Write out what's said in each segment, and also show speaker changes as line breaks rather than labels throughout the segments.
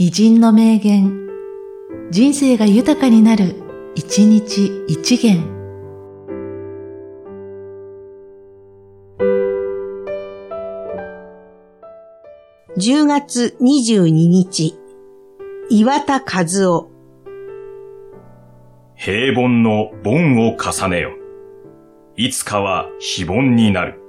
偉人の名言、人生が豊かになる、一日一元。
10月22日、岩田和夫。
平凡の凡を重ねよ。いつかは非凡になる。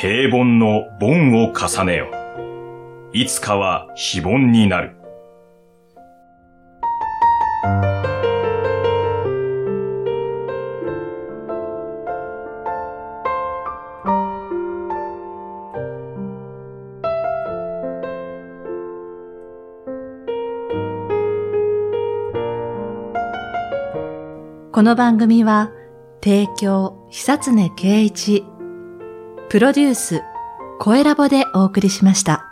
平凡の凡を重ねよ。いつかは非凡になる。
この番組は、提供、久常圭一、プロデュース、声ラボでお送りしました。